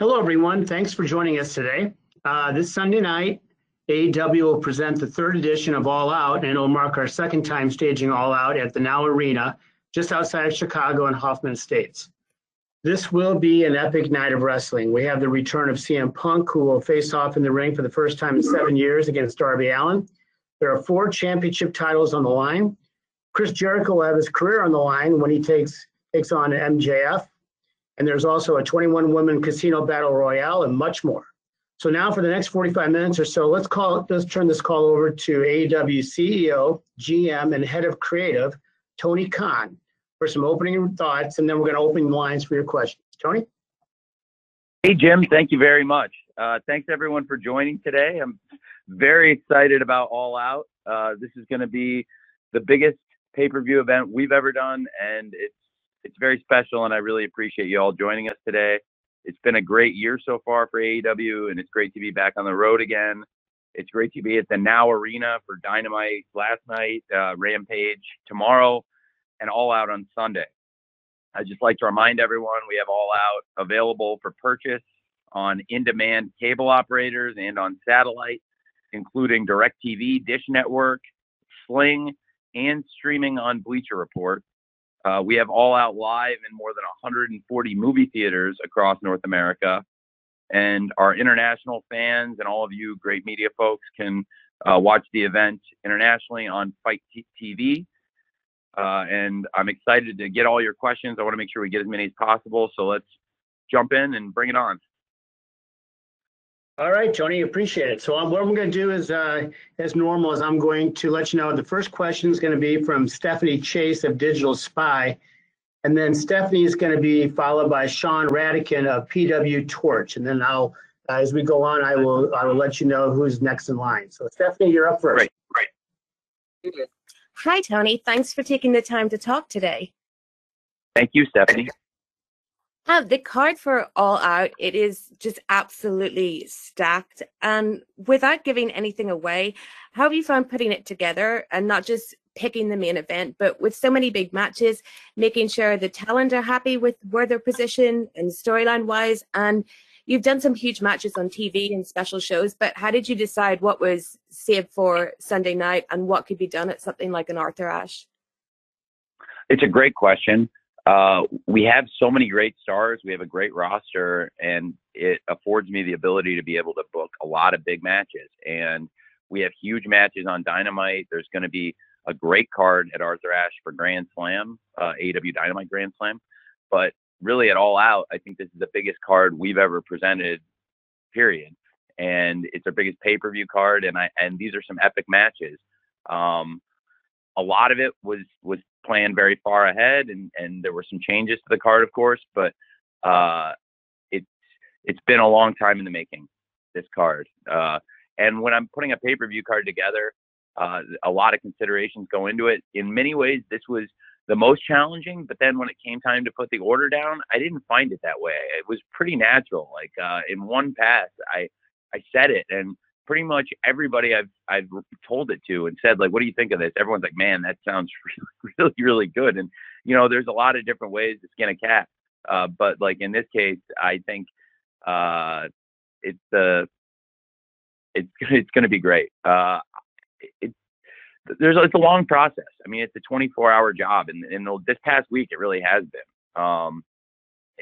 Hello, everyone. Thanks for joining us today. Uh, this Sunday night, AEW will present the third edition of All Out, and it'll mark our second time staging All Out at the Now Arena, just outside of Chicago and Hoffman Estates. This will be an epic night of wrestling. We have the return of CM Punk, who will face off in the ring for the first time in seven years against Darby Allin. There are four championship titles on the line. Chris Jericho will have his career on the line when he takes takes on MJF. And there's also a 21 woman casino battle royale and much more. So now for the next 45 minutes or so, let's call let's turn this call over to AEW CEO, GM, and head of creative, Tony Khan, for some opening thoughts, and then we're going to open the lines for your questions. Tony? Hey, Jim, thank you very much. Uh, thanks everyone for joining today. I'm very excited about All Out. Uh, this is going to be the biggest pay-per-view event we've ever done, and it's it's very special, and I really appreciate you all joining us today. It's been a great year so far for AEW, and it's great to be back on the road again. It's great to be at the Now Arena for Dynamite last night, uh, Rampage tomorrow, and All Out on Sunday. I'd just like to remind everyone we have All Out available for purchase on in demand cable operators and on satellite, including DirecTV, Dish Network, Sling, and streaming on Bleacher Report. Uh, we have All Out Live in more than 140 movie theaters across North America. And our international fans and all of you great media folks can uh, watch the event internationally on FITE TV. Uh, and I'm excited to get all your questions. I want to make sure we get as many as possible. So let's jump in and bring it on. All right, Tony, appreciate it. So um, what I'm going to do is, uh, as normal, is I'm going to let you know the first question is going to be from Stephanie Chase of Digital Spy, and then Stephanie is going to be followed by Sean Radican of PW Torch, and then I'll, uh, as we go on, I will I will let you know who's next in line. So Stephanie, you're up first. Right, right. Hi, Tony. Thanks for taking the time to talk today. Thank you, Stephanie. The card for All Out, it is just absolutely stacked. And without giving anything away, how have you found putting it together and not just picking the main event, but with so many big matches, making sure the talent are happy with where they're positioned and storyline wise? And you've done some huge matches on TV and special shows, but how did you decide what was saved for Sunday night and what could be done at something like an Arthur Ashe? It's a great question. Uh, we have so many great stars. We have a great roster, and it affords me the ability to be able to book a lot of big matches. And we have huge matches on Dynamite. There's going to be a great card at Arthur Ashe for Grand Slam, uh, AEW Dynamite Grand Slam. But really, at All Out, I think this is the biggest card we've ever presented. Period. And it's our biggest pay-per-view card, and I and these are some epic matches. Um, a lot of it was was planned very far ahead, and and there were some changes to the card, of course, but uh, it's it's been a long time in the making. This card, uh, and when I'm putting a pay per view card together, uh, a lot of considerations go into it. In many ways, this was the most challenging, but then when it came time to put the order down, I didn't find it that way. It was pretty natural. Like uh, in one pass, I I said it, and pretty much everybody I've I've told it to and said like, "What do you think of this?" Everyone's like, "Man, that sounds really really really good." And you know, there's a lot of different ways to skin a cat, uh, but like in this case, I think uh, it's the uh, it's it's going to be great. Uh, it, there's it's a long process. I mean, it's a 24 hour job, and and this past week it really has been. Um,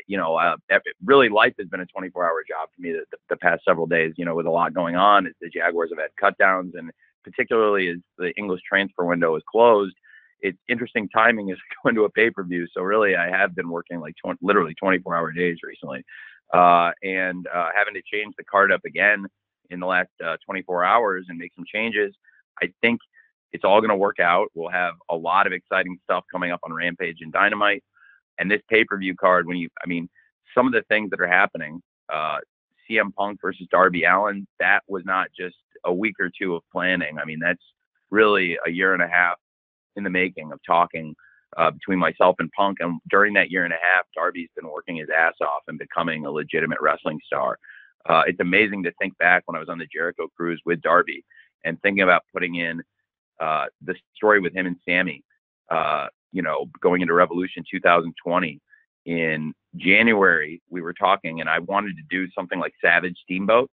you know, uh, really life has been a 24 hour job for me the, the, past several days, you know, with a lot going on. The Jaguars have had cutdowns and particularly as the English transfer window is closed, it's interesting timing is going to a pay per view. So really, I have been working like 20, literally 24 hour days recently, uh, and uh, having to change the card up again in the last uh, 24 hours and make some changes. I think it's all going to work out. We'll have a lot of exciting stuff coming up on Rampage and Dynamite. And this pay per view card, when you, I mean, some of the things that are happening, uh, CM Punk versus Darby Allin, that was not just a week or two of planning. I mean, that's really a year and a half in the making of talking uh, between myself and Punk. And during that year and a half, Darby's been working his ass off and becoming a legitimate wrestling star. Uh, it's amazing to think back when I was on the Jericho cruise with Darby and thinking about putting in uh, the story with him and Sammy. Uh, you know, going into Revolution 2020 in January, we were talking, and I wanted to do something like Savage Steamboat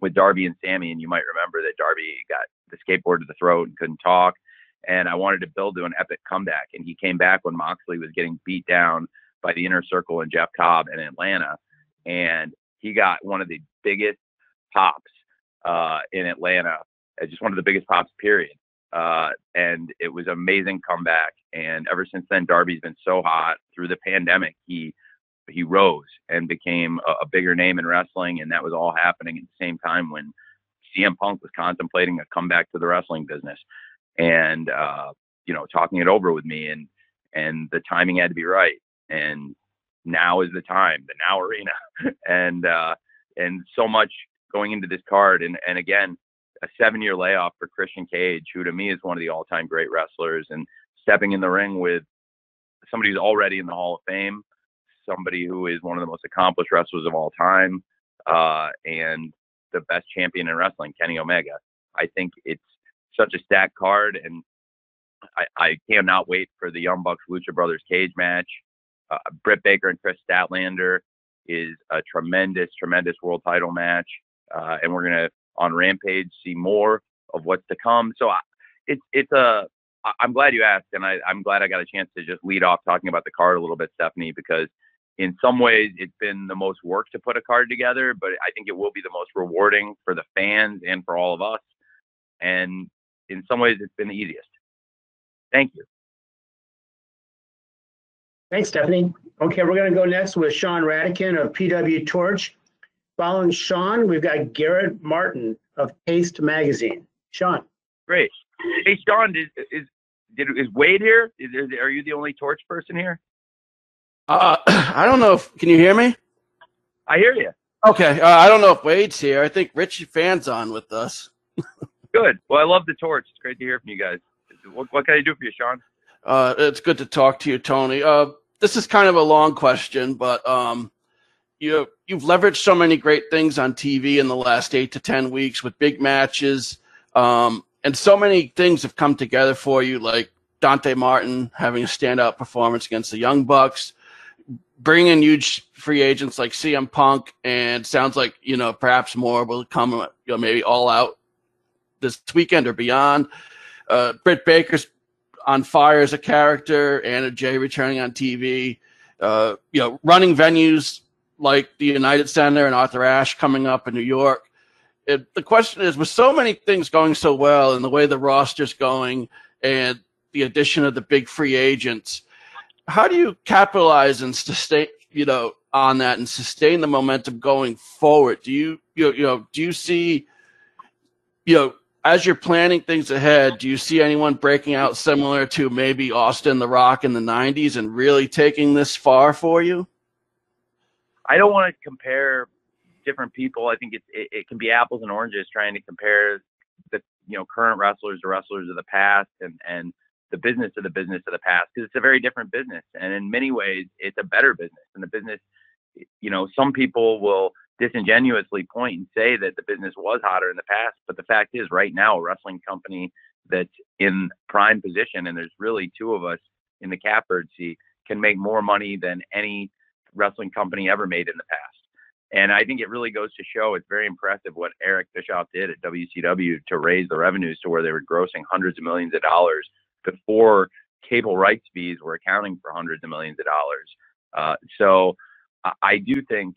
with Darby and Sammy. And you might remember that Darby got the skateboard to the throat and couldn't talk. And I wanted to build to an epic comeback. And he came back when Moxley was getting beat down by the inner circle and Jeff Cobb in Atlanta. And he got one of the biggest pops uh, in Atlanta, uh, just one of the biggest pops, period. Uh, and it was an amazing comeback. And ever since then, Darby's been so hot. Through the pandemic, he he rose and became a, a bigger name in wrestling, and that was all happening at the same time when CM Punk was contemplating a comeback to the wrestling business, and uh, you know, talking it over with me, and and the timing had to be right, and now is the time, the Now Arena, and uh, and so much going into this card, and and again, a seven-year layoff for Christian Cage, who to me is one of the all-time great wrestlers, and stepping in the ring with somebody who's already in the Hall of Fame, somebody who is one of the most accomplished wrestlers of all time, uh, and the best champion in wrestling, Kenny Omega. I think it's such a stacked card, and I, I cannot wait for the Young Bucks Lucha Brothers cage match. Uh, Britt Baker and Kris Statlander is a tremendous, tremendous world title match, uh, and we're gonna on Rampage see more of what's to come. So I, it's it's a I'm glad you asked, and I, I'm glad I got a chance to just lead off talking about the card a little bit, Stephanie, because in some ways it's been the most work to put a card together, but I think it will be the most rewarding for the fans and for all of us. And in some ways, it's been the easiest. Thank you. Thanks, Stephanie. Okay, we're going to go next with Sean Radican of PW Torch. Following Sean, we've got Garrett Martin of Paste Magazine. Sean. Great. Hey, Sean, is is, did, is Wade here? Is, is, are you the only torch person here? Uh, I don't know if can you hear me? I hear you. Okay, uh, I don't know if Wade's here. I think Richie Fan's on with us. good. Well, I love the torch. It's great to hear from you guys. What, what can I do for you, Sean? Uh, it's good to talk to you, Tony. Uh, this is kind of a long question, but um, you you've leveraged so many great things on TV in the last eight to ten weeks with big matches, um, and so many things have come together for you, like Dante Martin having a standout performance against the Young Bucks, bringing huge free agents like CM Punk, and sounds like you know perhaps more will come, you know, maybe all out this weekend or beyond. Uh, Britt Baker's on fire as a character, Anna Jay returning on TV. Uh, you know, running venues like the United Center and Arthur Ashe coming up in New York. It, the question is, with so many things going so well and the way the roster's going and the addition of the big free agents, how do you capitalize and sustain, you know, on that and sustain the momentum going forward? Do you, you know, you know, do you see, you know, as you're planning things ahead, do you see anyone breaking out similar to maybe Austin the Rock in the 90s and really taking this far for you? I don't want to compare different people. I think it, it, it can be apples and oranges trying to compare the you know current wrestlers to wrestlers of the past and and the business of the business of the past because it's a very different business and in many ways it's a better business and the business you know some people will disingenuously point and say that the business was hotter in the past but the fact is right now a wrestling company that's in prime position and there's really two of us in the catbird seat can make more money than any wrestling company ever made in the past and I think it really goes to show it's very impressive what Eric Bischoff did at WCW to raise the revenues to where they were grossing hundreds of millions of dollars before cable rights fees were accounting for hundreds of millions of dollars. Uh, so I do think,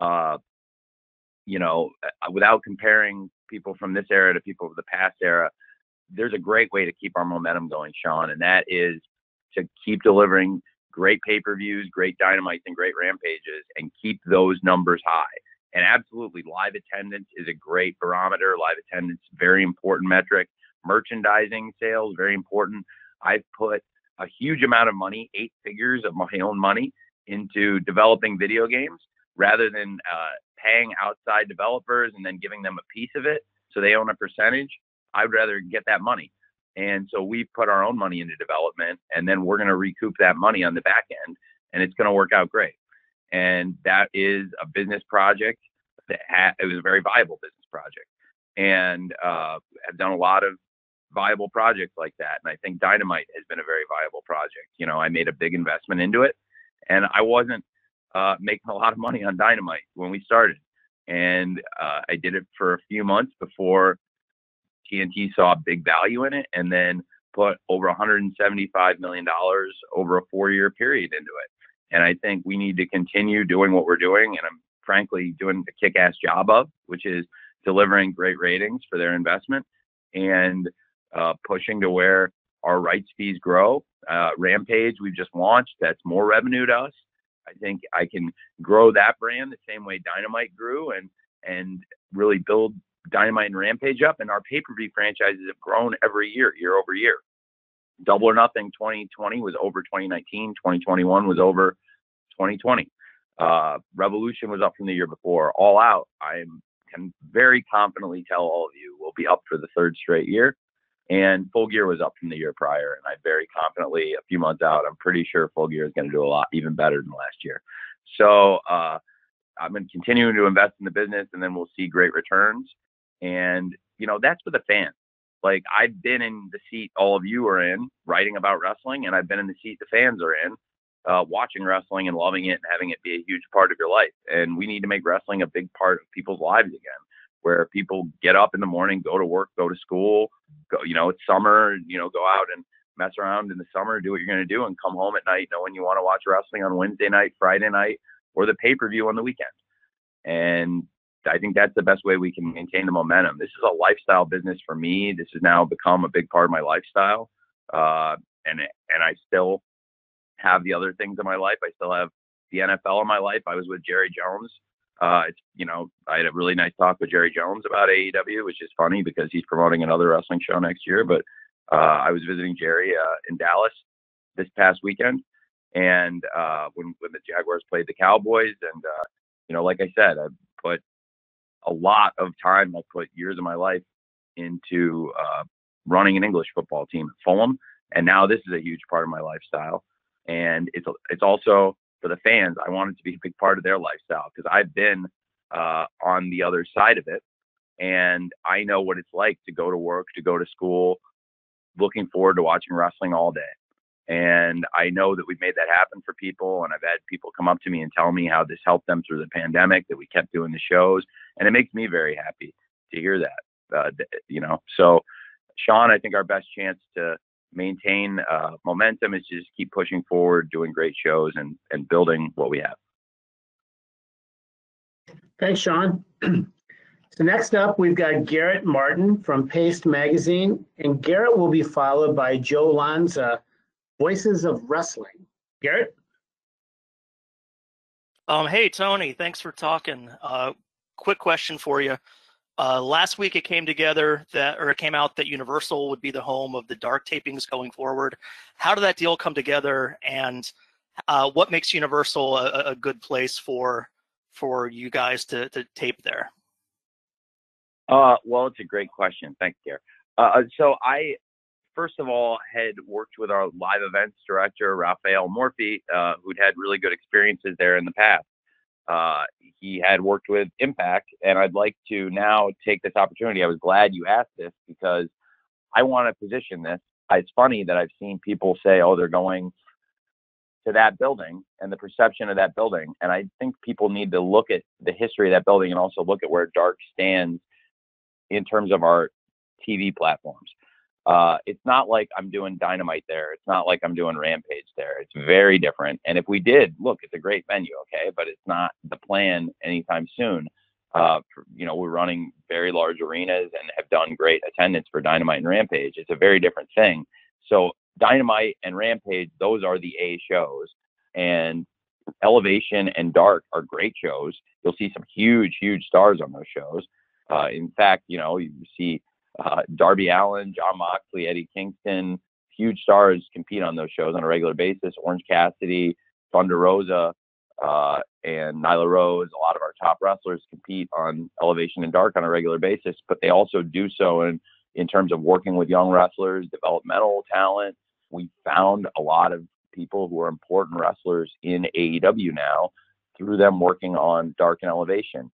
uh, you know, uh, without comparing people from this era to people of the past era, there's a great way to keep our momentum going, Sean, and that is to keep delivering great pay-per-views, great dynamites, and great rampages, and keep those numbers high. And absolutely, live attendance is a great barometer. Live attendance, very important metric merchandising sales, very important. I've put a huge amount of money, eight figures of my own money, into developing video games rather than uh, paying outside developers and then giving them a piece of it so they own a percentage. I'd rather get that money. And so we put our own money into development and then we're going to recoup that money on the back end and it's going to work out great. And that is a business project that ha- it was a very viable business project. And uh, I've done a lot of viable projects like that. And I think Dynamite has been a very viable project. You know, I made a big investment into it And I wasn't uh, making a lot of money on Dynamite when we started. And uh, I did it for a few months before TNT saw big value in it and then put over $175 million over a four year period into it. And I think we need to continue doing what we're doing. And I'm frankly doing a kick ass job of, which is delivering great ratings for their investment and uh, pushing to where our rights fees grow. Uh, Rampage, we've just launched, that's more revenue to us. I think I can grow that brand the same way Dynamite grew and and really build Dynamite and Rampage up. And our pay per view franchises have grown every year, year over year. Double or Nothing 2020 was over 2019. 2021 was over 2020. Uh, Revolution was up from the year before. All Out, I can very confidently tell all of you, will be up for the third straight year. And Full Gear was up from the year prior. And I very confidently, a few months out, I'm pretty sure Full Gear is going to do a lot even better than last year. So uh, I'm going to continue to invest in the business, and then we'll see great returns. And you know that's for the fans. Like I've been in the seat all of you are in, writing about wrestling, and I've been in the seat the fans are in, uh, watching wrestling and loving it and having it be a huge part of your life. And we need to make wrestling a big part of people's lives again, where people get up in the morning, go to work, go to school, go, you know, it's summer, you know, go out and mess around in the summer, do what you're going to do, and come home at night knowing you want to watch wrestling on Wednesday night, Friday night, or the pay per view on the weekend. And I think that's the best way we can maintain the momentum. This is a lifestyle business for me. This has now become a big part of my lifestyle, uh, and and I still have the other things in my life. I still have the NFL in my life. I was with Jerry Jones. Uh, it's you know I had a really nice talk with Jerry Jones about AEW, which is funny because he's promoting another wrestling show next year. But uh, I was visiting Jerry uh, in Dallas this past weekend, and uh, when when the Jaguars played the Cowboys, and uh, you know, like I said, I put a lot of time. I put years of my life into uh, running an English football team at Fulham, and now this is a huge part of my lifestyle. And it's it's also for the fans, I wanted to be a big part of their lifestyle because I've been uh, on the other side of it, and I know what it's like to go to work, to go to school, looking forward to watching wrestling all day. And I know that we've made that happen for people, and I've had people come up to me and tell me how this helped them through the pandemic, that we kept doing the shows, and it makes me very happy to hear that. Uh, you know, so Sean, I think our best chance to maintain uh, momentum is just keep pushing forward, doing great shows, and and building what we have. Thanks, Sean. So next up, we've got Garrett Martin from Paste Magazine, and Garrett will be followed by Joe Lanza, Voices of Wrestling. Garrett? Um, hey, Tony, thanks for talking. Uh, quick question for you. Uh, last week it came together that, or it came out that Universal would be the home of the dark tapings going forward. How did that deal come together, and uh, what makes Universal a, a, good place for for you guys to, to tape there? Uh, well, it's a great question. Thanks, Gary. Uh, so I, first of all, had worked with our live events director, Rafael Morffi, uh, who'd had really good experiences there in the past. Uh, he had worked with Impact, and I'd like to now take this opportunity. I was glad you asked this because I want to position this. It's funny that I've seen people say, "Oh, they're going to that building," and the perception of that building. And I think people need to look at the history of that building and also look at where Dark stands in terms of our TV platforms. Uh, it's not like I'm doing Dynamite there. It's not like I'm doing Rampage there. It's very different. And if we did, look, it's a great venue, okay, but it's not the plan anytime soon. Uh, you know, we're running very large arenas and have done great attendance for Dynamite and Rampage. It's a very different thing. So Dynamite and Rampage, those are the A shows, and Elevation and Dark are great shows. You'll see some huge, huge stars on those shows. Uh, in fact, you know, you see uh, Darby Allin, Jon Moxley, Eddie Kingston, huge stars compete on those shows on a regular basis. Orange Cassidy, Thunder Rosa, uh, and Nyla Rose. A lot of our top wrestlers compete on Elevation and Dark on a regular basis, but they also do so in in terms of working with young wrestlers, developmental talent. We found a lot of people who are important wrestlers in AEW now through them working on Dark and Elevation.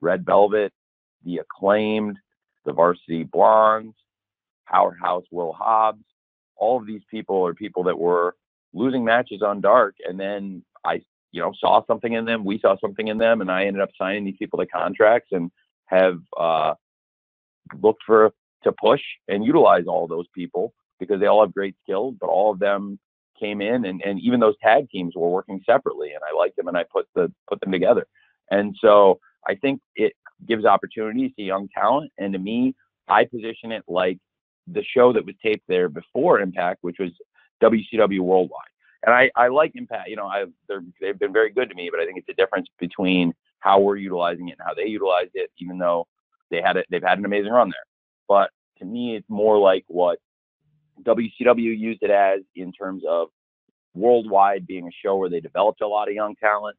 Red Velvet, the acclaimed, the varsity blondes, powerhouse Will Hobbs. All of these people are people that were losing matches on dark and then I, you know, saw something in them. We saw something in them, and I ended up signing these people to contracts and have uh, looked for to push and utilize all those people because they all have great skills, but all of them came in and, and even those tag teams were working separately and I liked them and I put the put them together. And so I think it gives opportunities to young talent. And to me, I position it like the show that was taped there before Impact, which was WCW Worldwide. And I, I like Impact. You know, I've they've been very good to me, but I think it's a difference between how we're utilizing it and how they utilized it. Even though they had it, they've had an amazing run there. But to me, it's more like what WCW used it as in terms of worldwide being a show where they developed a lot of young talent.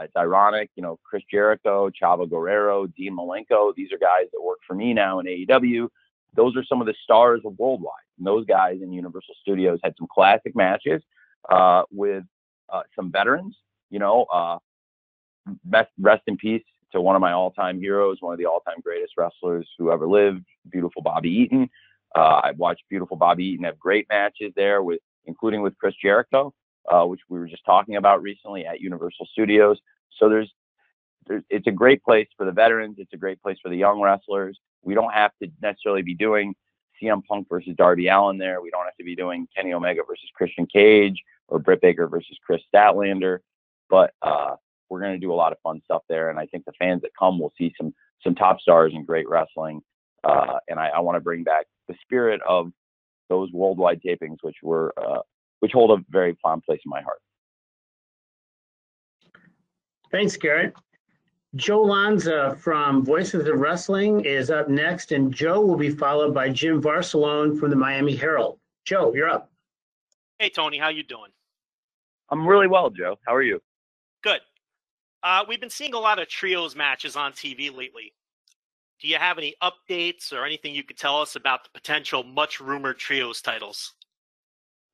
It's ironic, you know, Chris Jericho, Chavo Guerrero, Dean Malenko. These are guys that work for me now in AEW. Those are some of the stars of worldwide. And those guys in Universal Studios had some classic matches uh, with uh, some veterans. You know, uh, best, rest in peace to one of my all-time heroes, one of the all-time greatest wrestlers who ever lived, beautiful Bobby Eaton. Uh, I've watched beautiful Bobby Eaton have great matches there with, including with Chris Jericho, uh, which we were just talking about recently at Universal Studios. So there's, there's, it's a great place for the veterans. It's a great place for the young wrestlers. We don't have to necessarily be doing CM Punk versus Darby Allin there. We don't have to be doing Kenny Omega versus Christian Cage or Britt Baker versus Kris Statlander. But uh, we're going to do a lot of fun stuff there, and I think the fans that come will see some some top stars and great wrestling. Uh, and I, I want to bring back the spirit of those worldwide tapings, which were uh, which hold a very fond place in my heart. Thanks, Garrett. Joe Lanza from Voices of Wrestling is up next, and Joe will be followed by Jim Varsallone from the Miami Herald. Joe, you're up. Hey, Tony, how you doing? I'm really well, Joe. How are you? Good. Uh, we've been seeing a lot of trios matches on TV lately. Do you have any updates or anything you could tell us about the potential much rumored trios titles?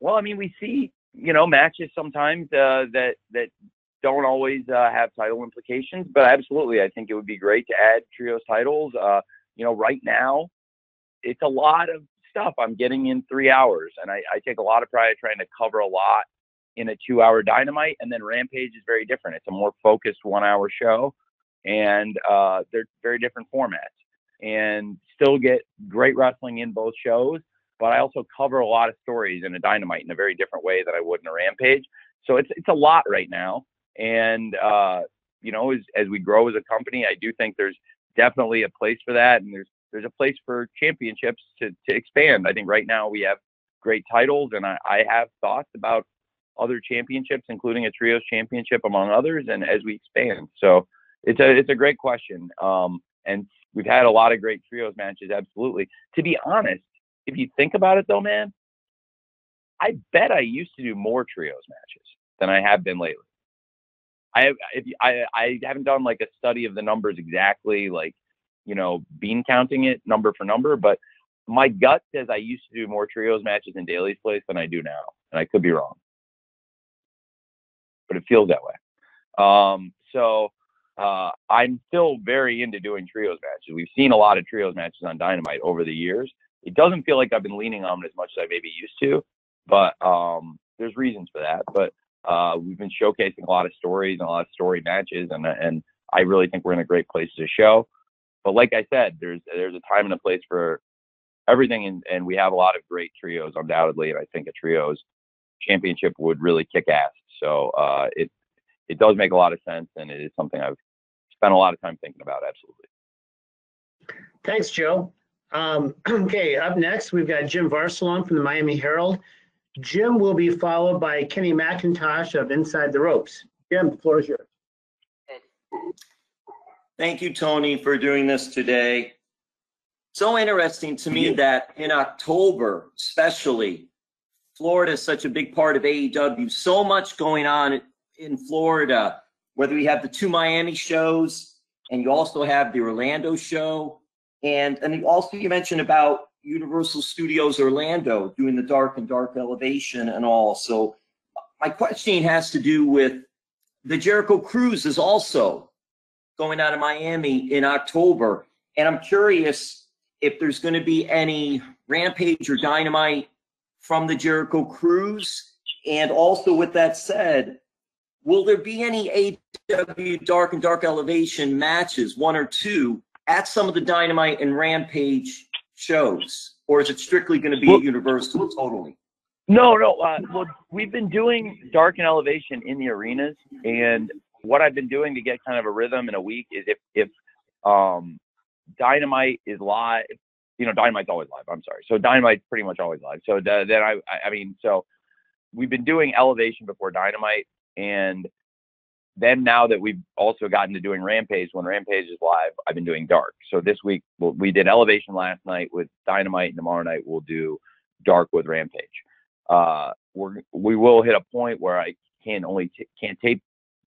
Well, I mean, we see you know matches sometimes uh, that that don't always uh, have title implications, but absolutely, I think it would be great to add trios titles. Uh, you know, right now, it's a lot of stuff. I'm getting in three hours, and I, I take a lot of pride trying to cover a lot in a two hour dynamite and then rampage is very different. It's a more focused one hour show and uh, they're very different formats and still get great wrestling in both shows but i also cover a lot of stories in a dynamite in a very different way than i would in a rampage so it's it's a lot right now and uh, you know as, as we grow as a company i do think there's definitely a place for that and there's there's a place for championships to, to expand i think right now we have great titles and I, I have thoughts about other championships, including a trios championship, among others, and as we expand. So it's a it's a great question, um, and we've had a lot of great trios matches. Absolutely. To be honest, if you think about it, though, man, I bet I used to do more trios matches than I have been lately. I if I I haven't done like a study of the numbers exactly, like you know, bean counting it number for number, but my gut says I used to do more trios matches in Daily's Place than I do now, and I could be wrong but it feels that way. Um, so uh, I'm still very into doing trios matches. We've seen a lot of trios matches on Dynamite over the years. It doesn't feel like I've been leaning on it as much as I maybe used to, but um, there's reasons for that. But uh, we've been showcasing a lot of stories and a lot of story matches, and and I really think we're in a great place to show. But like I said, there's there's a time and a place for everything, and, and we have a lot of great trios, undoubtedly. And I think a trios championship would really kick ass so uh, it it does make a lot of sense, and it is something I've spent a lot of time thinking about. Absolutely. Thanks, Joe. Um, okay, up next we've got Jim Varsallone from the Miami Herald. Jim will be followed by Kenny McIntosh of Inside the Ropes. Jim, the floor is yours. Thank you, Tony, for doing this today. So interesting to me that in October, especially, Florida is such a big part of AEW. So much going on in Florida, whether we have the two Miami shows and you also have the Orlando show. And, and also you mentioned about Universal Studios Orlando doing the dark and dark elevation and all. So my question has to do with the Jericho Cruise is also going out of Miami in October. And I'm curious if there's going to be any Rampage or Dynamite from the Jericho Cruise. And also, with that said, will there be any AW Dark and Dark Elevation matches, one or two, at some of the Dynamite and Rampage shows? Or is it strictly going to be Well- at Universal totally? No, no. Uh, well, we've been doing dark and elevation in the arenas, and what I've been doing to get kind of a rhythm in a week is if if um, Dynamite is live, you know, Dynamite's always live. I'm sorry. So Dynamite's pretty much always live. So the, then I, I, I mean, so we've been doing elevation before Dynamite, and then now that we've also gotten to doing Rampage, when Rampage is live, I've been doing dark. So this week we did elevation last night with Dynamite, and tomorrow night we'll do dark with Rampage uh, we're we will hit a point where I can only t- can't tape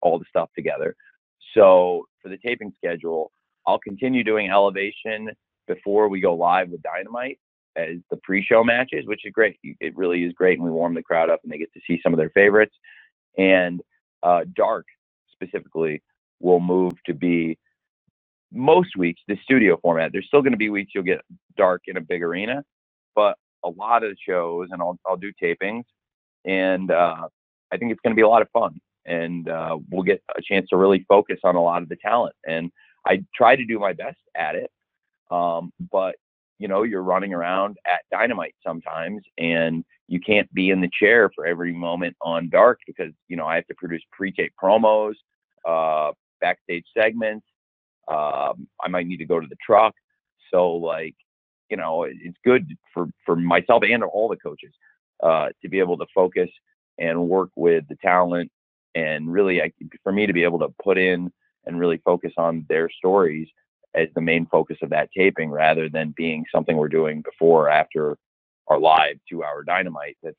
all the stuff together. So for the taping schedule, I'll continue doing elevation before we go live with Dynamite as the pre-show matches, which is great. It really is great, and we warm the crowd up, and they get to see some of their favorites. And uh, Dark specifically will move to be most weeks the studio format. There's still going to be weeks you'll get Dark in a big arena, but a lot of shows, and I'll I'll do tapings, and uh, I think it's going to be a lot of fun, and uh, we'll get a chance to really focus on a lot of the talent. And I try to do my best at it, um, but you know, you're running around at Dynamite sometimes, and you can't be in the chair for every moment on Dark because you know I have to produce pre-tape promos, uh, backstage segments. Um, I might need to go to the truck, so like you know, it's good for for myself and all the coaches uh, to be able to focus and work with the talent, and really, I, for me to be able to put in and really focus on their stories as the main focus of that taping, rather than being something we're doing before or after our live two-hour dynamite. That's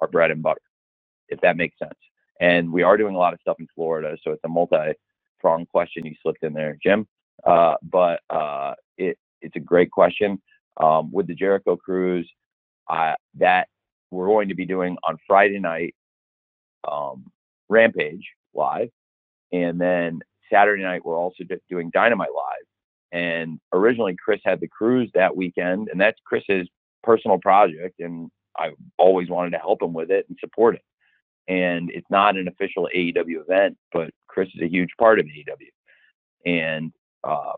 our bread and butter, if that makes sense. And we are doing a lot of stuff in Florida, so it's a multi-pronged question you slipped in there, Jim. Uh, but uh, it it's a great question um, with the Jericho Cruise uh, that we're going to be doing on Friday night, um, Rampage live, and then Saturday night we're also do- doing Dynamite live. And originally Chris had the cruise that weekend, and that's Chris's personal project, and I always wanted to help him with it and support it. And it's not an official AEW event, but Chris is a huge part of AEW, and uh,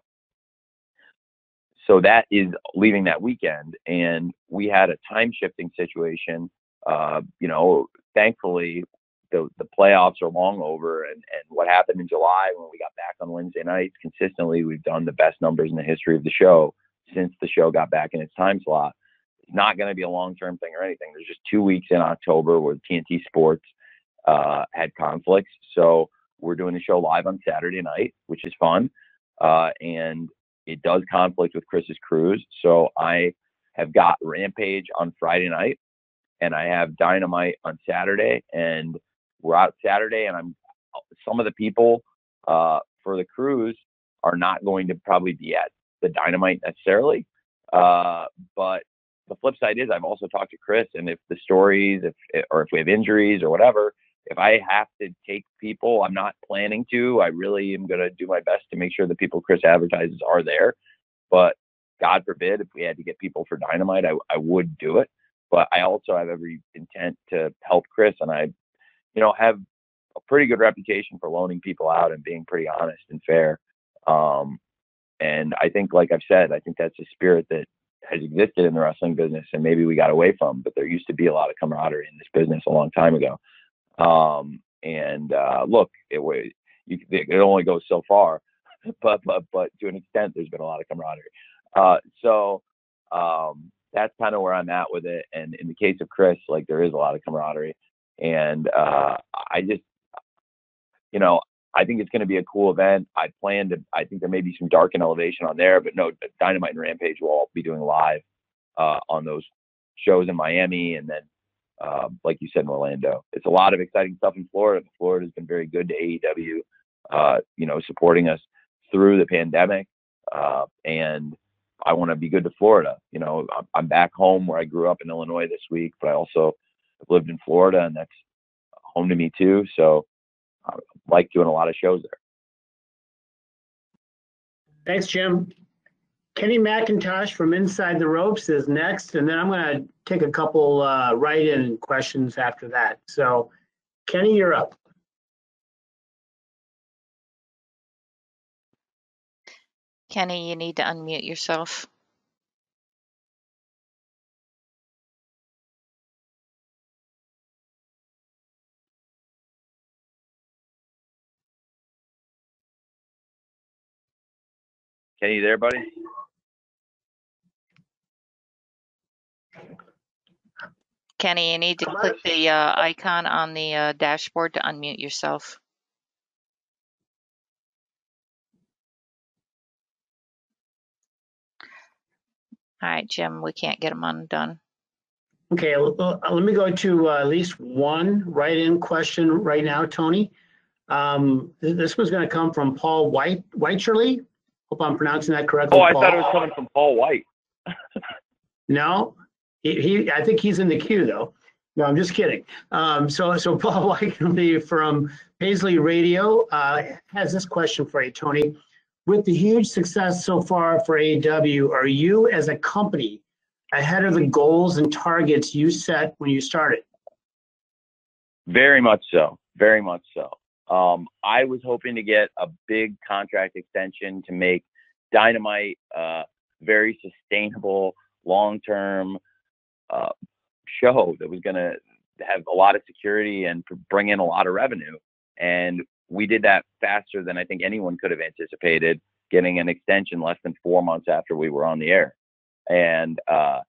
so that is leaving that weekend and we had a time shifting situation uh, you know thankfully the, the playoffs are long over and, and what happened in july when we got back on wednesday nights consistently we've done the best numbers in the history of the show since the show got back in its time slot. It's not going to be a long term thing or anything. There's just two weeks in october where tnt sports uh, had conflicts. So we're doing the show live on saturday night which is fun uh, and it does conflict with Chris's cruise. So I have got Rampage on Friday night and I have Dynamite on Saturday and we're out Saturday and I'm some of the people uh, for the cruise are not going to probably be at the Dynamite necessarily. Uh, but the flip side is I've also talked to Chris and if the stories if or if we have injuries or whatever, if I have to take people, I'm not planning to. I really am going to do my best to make sure the people Chris advertises are there. But God forbid, if we had to get people for dynamite, I, I would do it. But I also have every intent to help Chris, and I, you know, have a pretty good reputation for loaning people out and being pretty honest and fair. Um, and I think, like I've said, I think that's a spirit that has existed in the wrestling business, and maybe we got away from. But there used to be a lot of camaraderie in this business a long time ago. Um, and uh, look, it was you, it only goes so far, but but but to an extent, there's been a lot of camaraderie. Uh, so um, that's kind of where I'm at with it. And in the case of Chris, like there is a lot of camaraderie, and uh, I just, you know, I think it's going to be a cool event. I plan to. I think there may be some dark and elevation on there, but no, Dynamite and Rampage will all be doing live uh, on those shows in Miami, and then uh, like you said in Orlando. It's a lot of exciting stuff in Florida. Florida has been very good to AEW, uh, you know, supporting us through the pandemic. Uh, and I want to be good to Florida. You know, I'm- I'm back home where I grew up in Illinois this week, but I also I've lived in Florida, and that's home to me too. So I like doing a lot of shows there. Thanks, Jim. Kenny McIntosh from Inside the Ropes is next, and then I'm going to take a couple uh, write-in questions after that. So, Kenny, you're up. Kenny, you need to unmute yourself. Kenny, you there, buddy? Kenny, you need to click the uh, icon on the uh, dashboard to unmute yourself. All right, Jim, we can't get him undone. Okay, l- l- let me go to uh, at least one write-in question right now, Tony. Um, This was going to come from Paul White, Whitecherly. Hope I'm pronouncing that correctly. Oh, I Paul. thought it was coming from Paul White. No, he, he, I think he's in the queue though. No, I'm just kidding. Um, so, so Paul Whiteley from Paisley Radio, uh, has this question for you, Tony. With the huge success so far for AEW, are you as a company ahead of the goals and targets you set when you started? Very much so. Very much so. Um, I was hoping to get a big contract extension to make Dynamite uh, very sustainable, long-term uh, show that was going to have a lot of security and bring in a lot of revenue. And we did that faster than I think anyone could have anticipated, getting an extension less than four months after we were on the air. And uh,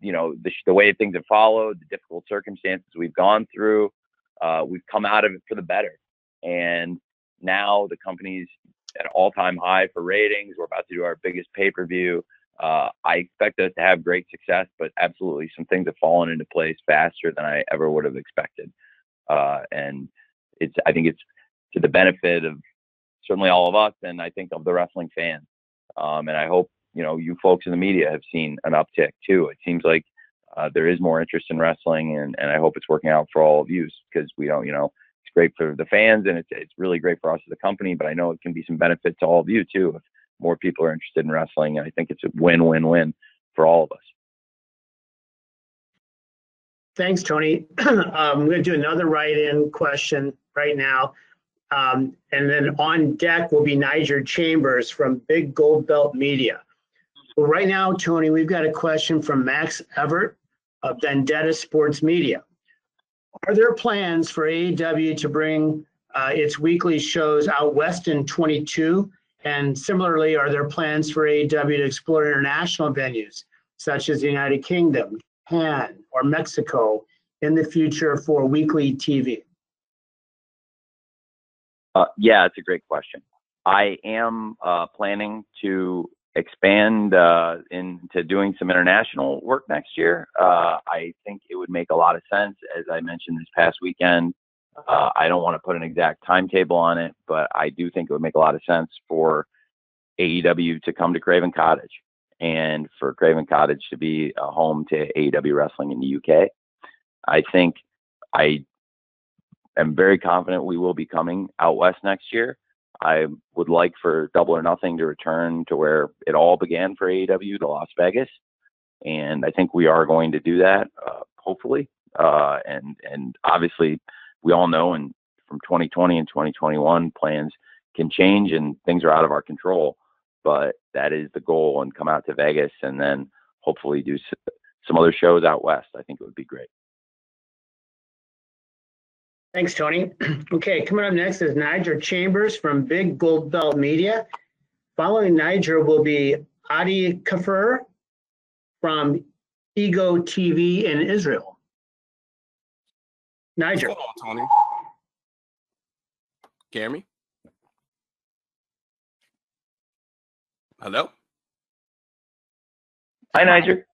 you know the, the way things have followed, the difficult circumstances we've gone through, uh, we've come out of it for the better. And now the company's at an all-time high for ratings. We're about to do our biggest pay-per-view. Uh, I expect us to have great success, but absolutely some things have fallen into place faster than I ever would have expected. Uh, and it's I think it's to the benefit of certainly all of us, and I think of the wrestling fans. Um, and I hope you know you folks in the media have seen an uptick too. It seems like uh, there is more interest in wrestling, and, and I hope it's working out for all of you because we don't, you know, it's great for the fans and it's it's really great for us as a company. But I know it can be some benefit to all of you too if more people are interested in wrestling. And I think it's a win-win-win for all of us. Thanks, Tony. um, I'm going to do another write-in question right now. Um, and then on deck will be Niger Chambers from Big Gold Belt Media. Well, right now, Tony, we've got a question from Max Everett of Vendetta Sports Media. Are there plans for AEW to bring uh, its weekly shows out west in 22? And similarly, are there plans for AEW to explore international venues such as the United Kingdom, Japan, or Mexico in the future for weekly TV? Uh, yeah, it's a great question. I am uh, planning to expand uh, into doing some international work next year. Uh, I think it would make a lot of sense. As I mentioned this past weekend, uh, I don't want to put an exact timetable on it, but I do think it would make a lot of sense for AEW to come to Craven Cottage and for Craven Cottage to be a home to AEW wrestling in the UK. I think I am very confident we will be coming out west next year. I would like for Double or Nothing to return to where it all began for AEW to Las Vegas, and I think we are going to do that, uh, hopefully. Uh, and and obviously, we all know, and from 2020 and 2021, plans can change and things are out of our control. But that is the goal, and come out to Vegas, and then hopefully do some other shows out west. I think it would be great. Thanks, Tony. Okay, coming up next is Niger Chambers from Big Gold Belt Media. Following Niger will be Adi Kafir from Ego TV in Israel. Niger. Hold on, Tony. Can you hear me? Hello? Hi, Niger.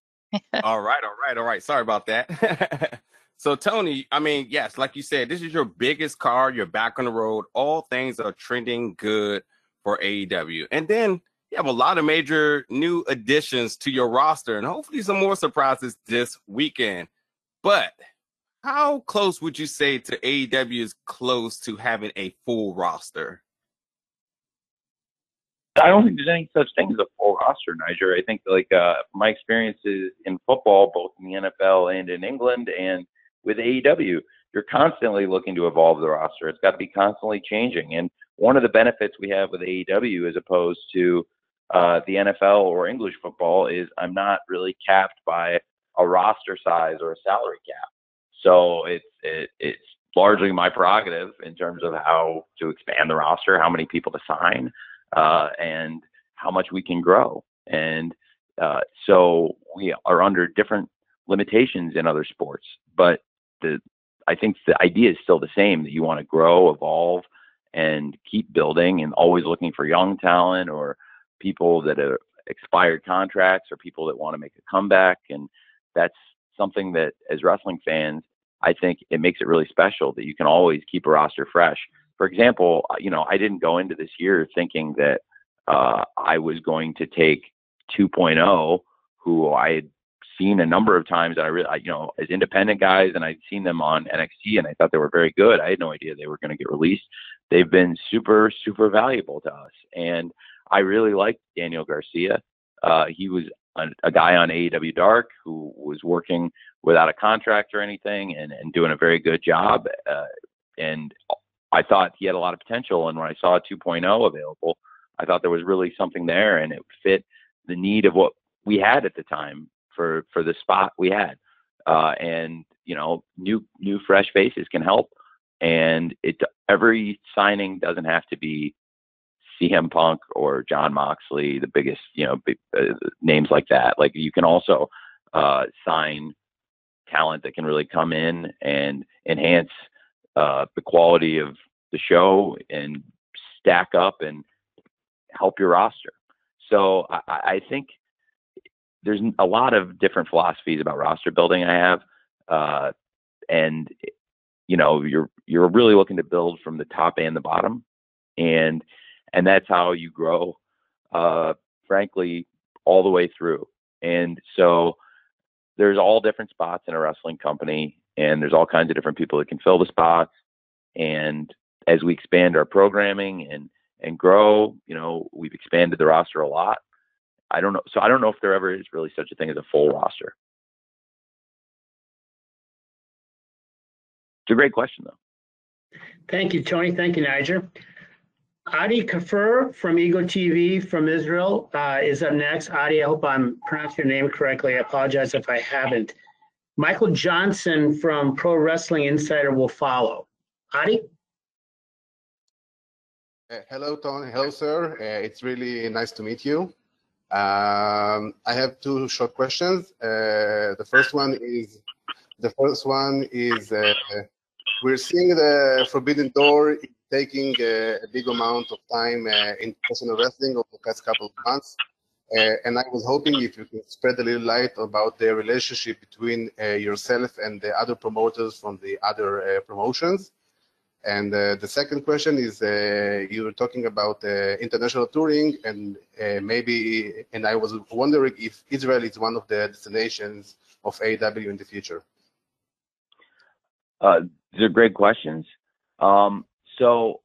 all right, all right, all right. Sorry about that. so, Tony, I mean, yes, like you said, this is your biggest car. You're back on the road. All things are trending good for AEW. And then you have a lot of major new additions to your roster and hopefully some more surprises this weekend. But how close would you say to AEW is close to having a full roster? I don't think there's any such thing as a full roster, Niger. I think like uh, my experiences in football, both in the NFL and in England, and with AEW, you're constantly looking to evolve the roster. It's got to be constantly changing. And one of the benefits we have with AEW as opposed to uh, the NFL or English football is I'm not really capped by a roster size or a salary cap. So it's it, it's largely my prerogative in terms of how to expand the roster, how many people to sign, uh, and how much we can grow. And uh, so we are under different limitations in other sports, but the I think the idea is still the same that you want to grow, evolve, and keep building, and always looking for young talent or people that have expired contracts or people that want to make a comeback. And that's something that, as wrestling fans, I think it makes it really special that you can always keep a roster fresh. For example, uh, you know, I didn't go into this year thinking that uh, I was going to take 2.0, who I had seen a number of times that I really, you know, as independent guys, and I'd seen them on NXT, and I thought they were very good. I had no idea they were going to get released. They've been super, super valuable to us, and I really liked Daniel Garcia. Uh, he was a, a, guy on AEW Dark who was working without a contract or anything, and, and doing a very good job. Uh, and I thought he had a lot of potential. And when I saw 2.0 available, I thought there was really something there, and it fit the need of what we had at the time for for the spot we had. Uh, and you know, new new fresh faces can help. And it every signing doesn't have to be CM Punk or Jon Moxley, the biggest you know big, uh, names like that. Like you can also uh, sign talent that can really come in and enhance uh, the quality of the show and stack up and help your roster. So I, I think there's a lot of different philosophies about roster building I have, uh, and you know you're you're really looking to build from the top and the bottom, and and that's how you grow, uh, frankly, all the way through. And so there's all different spots in a wrestling company, and there's all kinds of different people that can fill the spots. And as we expand our programming and and grow, you know, we've expanded the roster a lot. I don't know. So I don't know if there ever is really such a thing as a full roster. It's a great question, though. Thank you, Tony. Thank you, Niger. Adi Kafur from Ego TV from Israel uh, is up next. Adi, I hope I'm pronouncing your name correctly. I apologize if I haven't. Michael Johnson from Pro Wrestling Insider will follow. Adi? Uh, hello, Tony. Hello, sir. Uh, it's really nice to meet you. Um, I have two short questions. Uh, the first one is the first one is uh, we're seeing the Forbidden Door taking a, a big amount of time uh, in professional wrestling over the past couple of months. Uh, and I was hoping if you could spread a little light about the relationship between uh, yourself and the other promoters from the other uh, promotions. And uh, the second question is uh, you were talking about international touring and maybe, and I was wondering if Israel is one of the destinations of AEW in the future. these are great questions. Um, so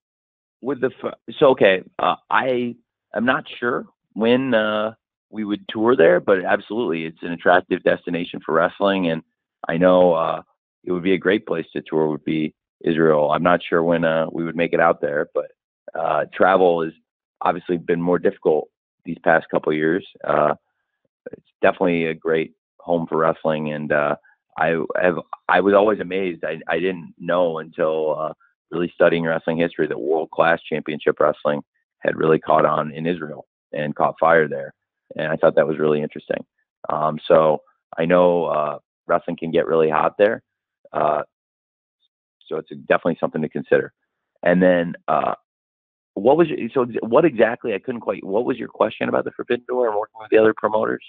with the so okay, uh, I am not sure when uh, we would tour there, but absolutely, it's an attractive destination for wrestling, and I know uh, it would be a great place to tour. Would be Israel. I'm not sure when uh, we would make it out there, but uh, travel has obviously been more difficult these past couple years. Uh, it's definitely a great home for wrestling, and uh, I have I was always amazed. I I didn't know until uh, really studying wrestling history that world class championship wrestling had really caught on in Israel and caught fire there. And I thought that was really interesting. Um, so I know uh, wrestling can get really hot there. Uh, so it's definitely something to consider. And then, uh, what was your, so? What exactly? I couldn't quite. What was your question about the Forbidden Door and working with the other promoters?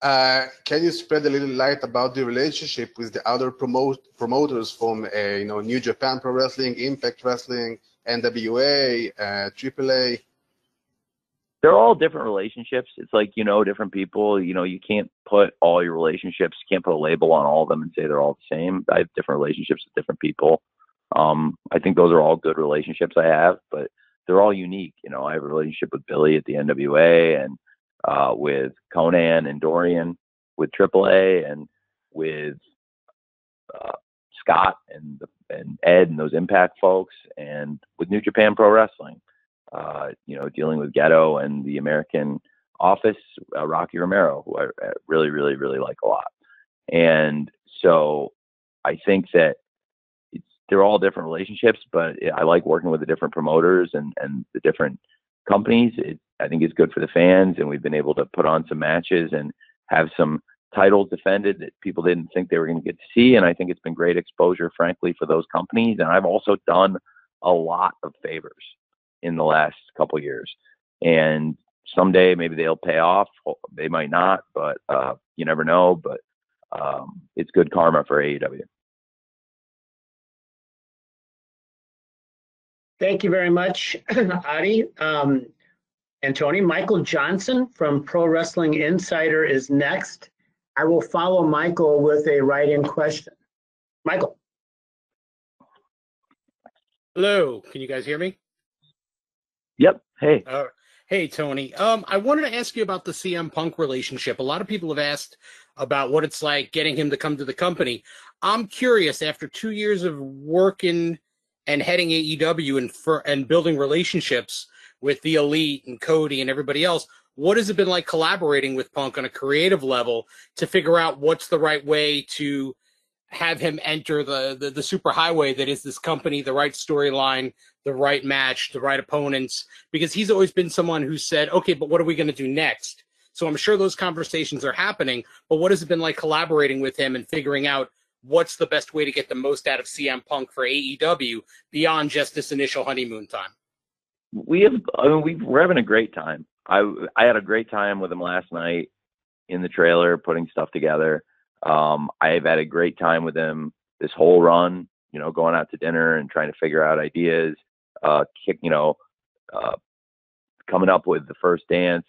Uh, can you spread a little light about the relationship with the other promote, promoters from, uh, you know, New Japan Pro Wrestling, Impact Wrestling, NWA, uh, AAA? They're all different relationships. It's like you know different people. You know, you can't put all your relationships. You can't put a label on all of them and say they're all the same. I have different relationships with different people. Um, I think those are all good relationships I have, but they're all unique. You know, I have a relationship with Billy at the NWA and uh, with Konnan and Dorian, with AAA, and with uh, Scott and and Ed and those Impact folks, and with New Japan Pro Wrestling. Uh, you know, dealing with Gedo and the American office, uh, Rocky Romero, who I, really, really, really like a lot. And so I think that it's, they're all different relationships, but I like working with the different promoters and, and the different companies. It, I think it's good for the fans, and we've been able to put on some matches and have some titles defended that people didn't think they were going to get to see. And I think it's been great exposure, frankly, for those companies. And I've also done a lot of favors in the last couple years. And someday maybe they'll pay off. They might not, but uh, you never know. But um, it's good karma for AEW. Thank you very much, Adi um, and Tony. Michael Johnson from Pro Wrestling Insider is next. I will follow Michael with a write-in question. Michael. Hello, can you guys hear me? Yep. Hey. Uh, hey, Tony. Um, I wanted to ask you about the CM Punk relationship. A lot of people have asked about what it's like getting him to come to the company. I'm curious. After two years of working and heading AEW and for and building relationships with the Elite and Cody and everybody else, what has it been like collaborating with Punk on a creative level to figure out what's the right way to have him enter the, the, the super highway that is this company, the right storyline, the right match, the right opponents, because he's always been someone who said, okay, but what are we going to do next? So I'm sure those conversations are happening, but what has it been like collaborating with him and figuring out what's the best way to get the most out of CM Punk for AEW beyond just this initial honeymoon time? We have, I mean, we we're having a great time. I I had a great time with him last night in the trailer, putting stuff together. Um, I've had a great time with him this whole run. You know, going out to dinner and trying to figure out ideas. Uh, kick, you know, uh, coming up with the first dance.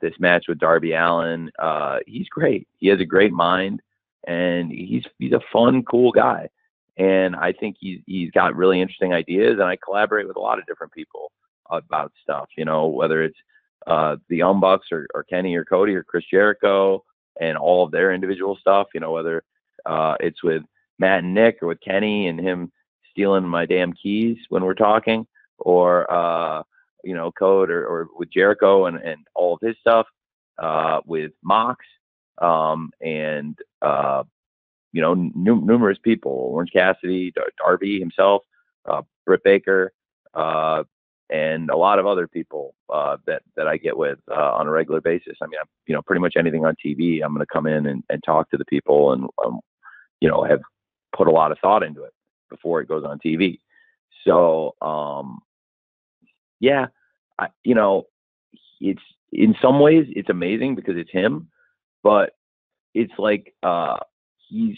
This match with Darby Allin. Uh, he's great. He has a great mind, and he's he's a fun, cool guy. And I think he's he's got really interesting ideas. And I collaborate with a lot of different people about stuff. You know, whether it's uh, the Young Bucks or, or Kenny or Cody or Chris Jericho and all of their individual stuff. You know, whether uh, it's with Matt and Nick or with Kenny and him stealing my damn keys when we're talking, or uh, you know, Code or, or with Jericho and, and all of his stuff, uh, with Mox um, and uh, you know, n- numerous people, Orange Cassidy, Dar- Darby himself, uh, Britt Baker, uh, and a lot of other people uh, that that I get with uh, on a regular basis. I mean, I'm, you know, pretty much anything on TV, I'm going to come in and, and talk to the people, and um, you know, have put a lot of thought into it before it goes on TV. So, um, yeah, I, you know, it's in some ways it's amazing because it's him, but it's like uh, he's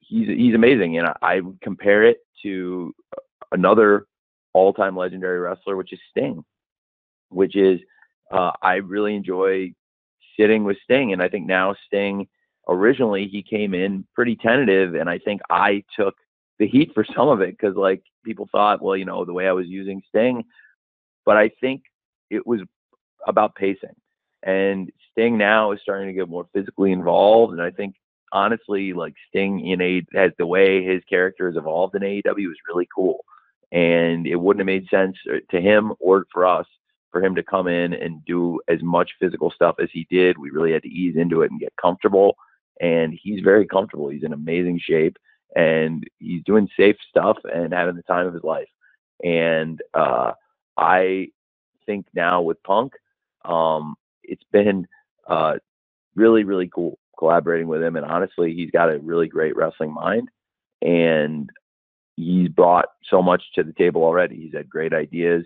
he's he's amazing, and I, I would compare it to another all-time legendary wrestler, which is Sting, which is uh, I really enjoy sitting with Sting, and I think now Sting originally he came in pretty tentative, and I think I took the heat for some of it because like people thought, well, you know, the way I was using Sting, but I think it was about pacing, and Sting now is starting to get more physically involved, and I think honestly, like Sting in a as the way his character has evolved in AEW is really cool and it wouldn't have made sense uh, to him or for us for him to come in and do as much physical stuff as he did. We really had to ease into it and get comfortable. And he's very comfortable. He's in amazing shape and he's doing safe stuff and having the time of his life. And uh, I think now with Punk, um, it's been uh, really, really cool collaborating with him. And honestly, he's got a really great wrestling mind. And he's brought so much to the table already. He's had great ideas,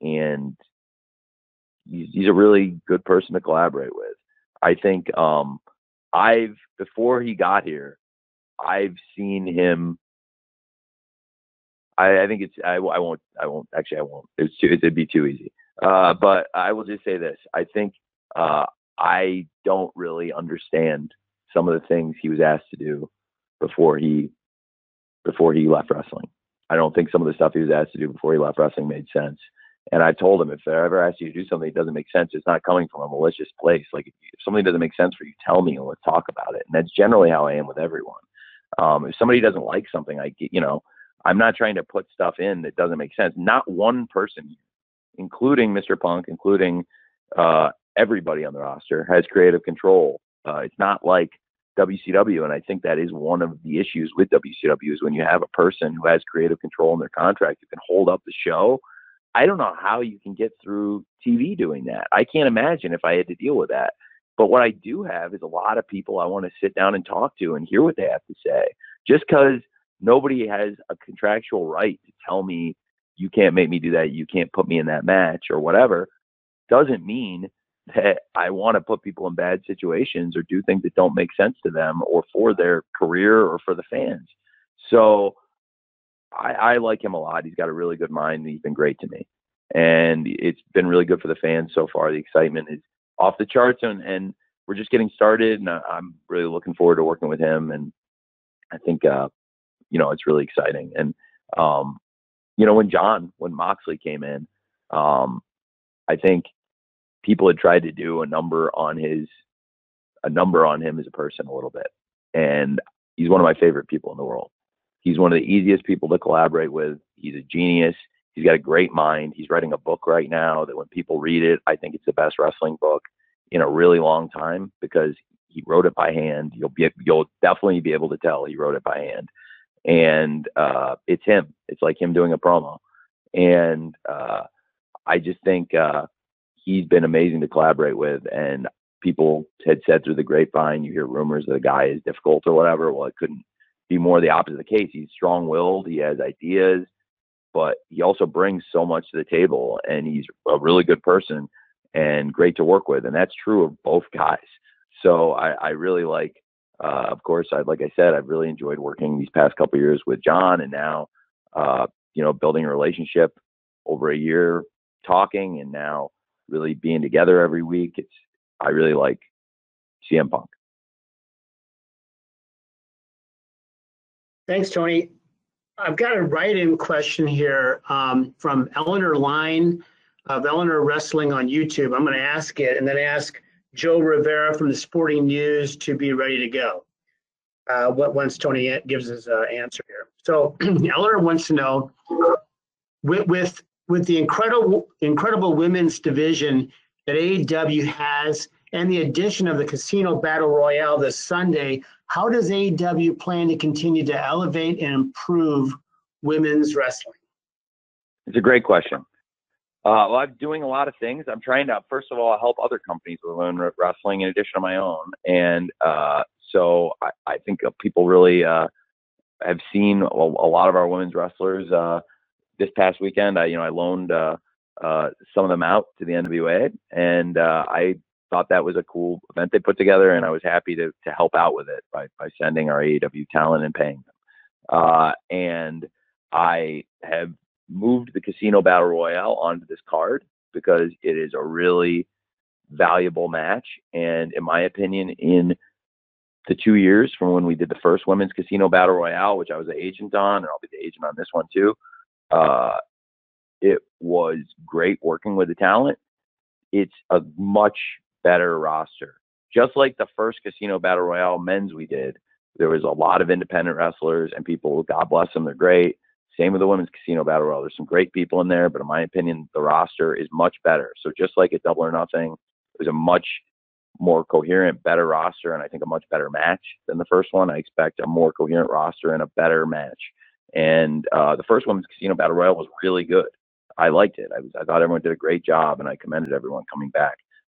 and he's, he's a really good person to collaborate with. I think um, I've before he got here, I've seen him. I, I think it's I, I won't I won't actually I won't it's too it'd be too easy. Uh, but I will just say this: I think uh, I don't really understand some of the things he was asked to do before he before he left wrestling. I don't think some of the stuff he was asked to do before he left wrestling made sense. And I told him if I ever ask you to do something that doesn't make sense, it's not coming from a malicious place. Like if something doesn't make sense for you, tell me and let's talk about it. And that's generally how I am with everyone. Um, if somebody doesn't like something, I get, you know, I'm not trying to put stuff in that doesn't make sense. Not one person, including Mr. Punk, including uh, everybody on the roster, has creative control. Uh, it's not like WCW, and I think that is one of the issues with WCW is when you have a person who has creative control in their contract who can hold up the show. I don't know how you can get through TV doing that. I can't imagine if I had to deal with that. But what I do have is a lot of people I want to sit down and talk to and hear what they have to say. Just because nobody has a contractual right to tell me you can't make me do that, you can't put me in that match or whatever, doesn't mean that I want to put people in bad situations or do things that don't make sense to them or for their career or for the fans. So I, I like him a lot. He's got a really good mind. And He's been great to me. And it's been really good for the fans so far. The excitement is off the charts and, and we're just getting started and I'm really looking forward to working with him. And I think, uh, you know, it's really exciting. And, um, you know, when John, when Moxley came in, um, I think people had tried to do a number on his, a number on him as a person a little bit. And he's one of my favorite people in the world. He's one of the easiest people to collaborate with. He's a genius. He's got a great mind. He's writing a book right now that when people read it, I think it's the best wrestling book in a really long time because he wrote it by hand. You'll be you'll definitely be able to tell he wrote it by hand. And uh, it's him. It's like him doing a promo. And uh, I just think uh, he's been amazing to collaborate with. And people had said through the grapevine, you hear rumors that the guy is difficult or whatever. Well, it couldn't be more the opposite of the case. He's strong willed, he has ideas, but he also brings so much to the table and he's a really good person and great to work with. And that's true of both guys. So I, I really like, uh, of course, I, like I said, I've really enjoyed working these past couple years with John and now, uh, you know, building a relationship over a year talking and now really being together every week. It's, I really like CM Punk. Thanks, Tony. I've got a write-in question here um, from Eleanor Line of Eleanor Wrestling on YouTube. I'm going to ask it and then ask Joe Rivera from the Sporting News to be ready to go. Uh, once Tony gives his uh, answer here. So Eleanor wants to know with, with with the incredible incredible women's division that AEW has and the addition of the Casino Battle Royale this Sunday, how does AEW plan to continue to elevate and improve women's wrestling? It's a great question. Uh, well, I'm doing a lot of things. I'm trying to, first of all, help other companies with women wrestling in addition to my own. And uh, so I, I, think people really uh, have seen a, a, lot of our women's wrestlers uh, this past weekend. I, you know, I loaned uh, uh, some of them out to the NWA, and I thought that was a cool event they put together, and I was happy to to help out with it by by sending our AEW talent and paying them. Uh, and I have moved the Casino Battle Royale onto this card because it is a really valuable match, and in my opinion, in the two years from when we did the first women's casino battle royale, which I was the agent on, and I'll be the agent on this one too. Uh, it was great working with the talent. It's a much better roster. Just like the first Casino Battle Royale men's we did, there was a lot of independent wrestlers and people, God bless them, they're great. Same with the women's Casino Battle Royale. There's some great people in there, but in my opinion, the roster is much better. So just like at Double or Nothing, it was a much more coherent, better roster, and I think a much better match than the first one. I expect a more coherent roster and a better match. And uh, the first women's Casino Battle royal was really good. I liked it. I, was, I thought everyone did a great job, and I commended everyone coming back